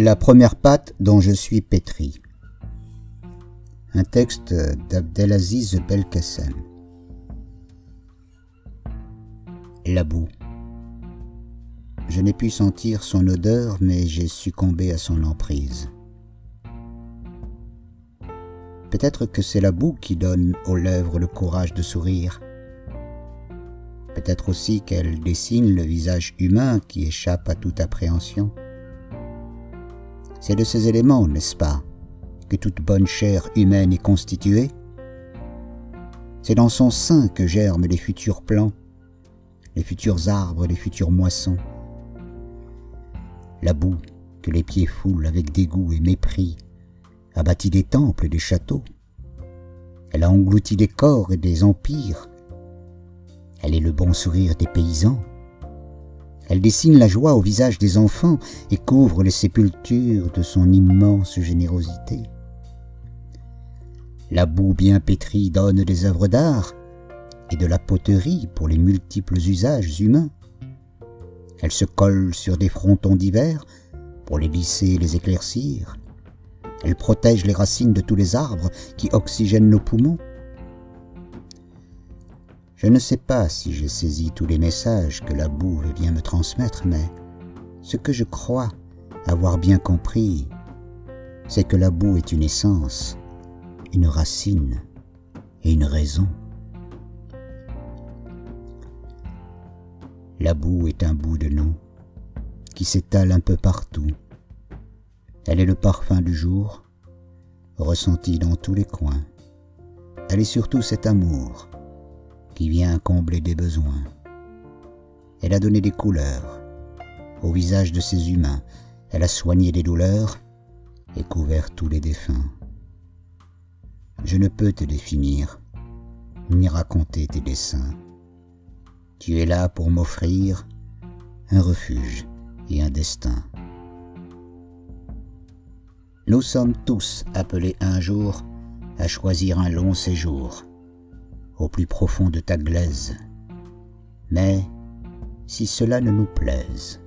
La première pâte dont je suis pétri. Un texte d'Abdelaziz Belkacem. La boue. Je n'ai pu sentir son odeur, mais j'ai succombé à son emprise. Peut-être que c'est la boue qui donne aux lèvres le courage de sourire. Peut-être aussi qu'elle dessine le visage humain qui échappe à toute appréhension. C'est de ces éléments, n'est-ce pas, que toute bonne chair humaine est constituée? C'est dans son sein que germent les futurs plants, les futurs arbres, les futures moissons. La boue que les pieds foulent avec dégoût et mépris a bâti des temples et des châteaux. Elle a englouti des corps et des empires. Elle est le bon sourire des paysans. Elle dessine la joie au visage des enfants et couvre les sépultures de son immense générosité. La boue bien pétrie donne des œuvres d'art et de la poterie pour les multiples usages humains. Elle se colle sur des frontons divers pour les lisser et les éclaircir. Elle protège les racines de tous les arbres qui oxygènent nos poumons. Je ne sais pas si j'ai saisi tous les messages que la boue vient me transmettre, mais ce que je crois avoir bien compris, c'est que la boue est une essence, une racine et une raison. La boue est un bout de nous qui s'étale un peu partout elle est le parfum du jour, ressenti dans tous les coins. Elle est surtout cet amour qui vient combler des besoins. Elle a donné des couleurs au visage de ces humains. Elle a soigné des douleurs et couvert tous les défunts. Je ne peux te définir, ni raconter tes desseins. Tu es là pour m'offrir un refuge et un destin. Nous sommes tous appelés un jour à choisir un long séjour au plus profond de ta glaise. Mais si cela ne nous plaise,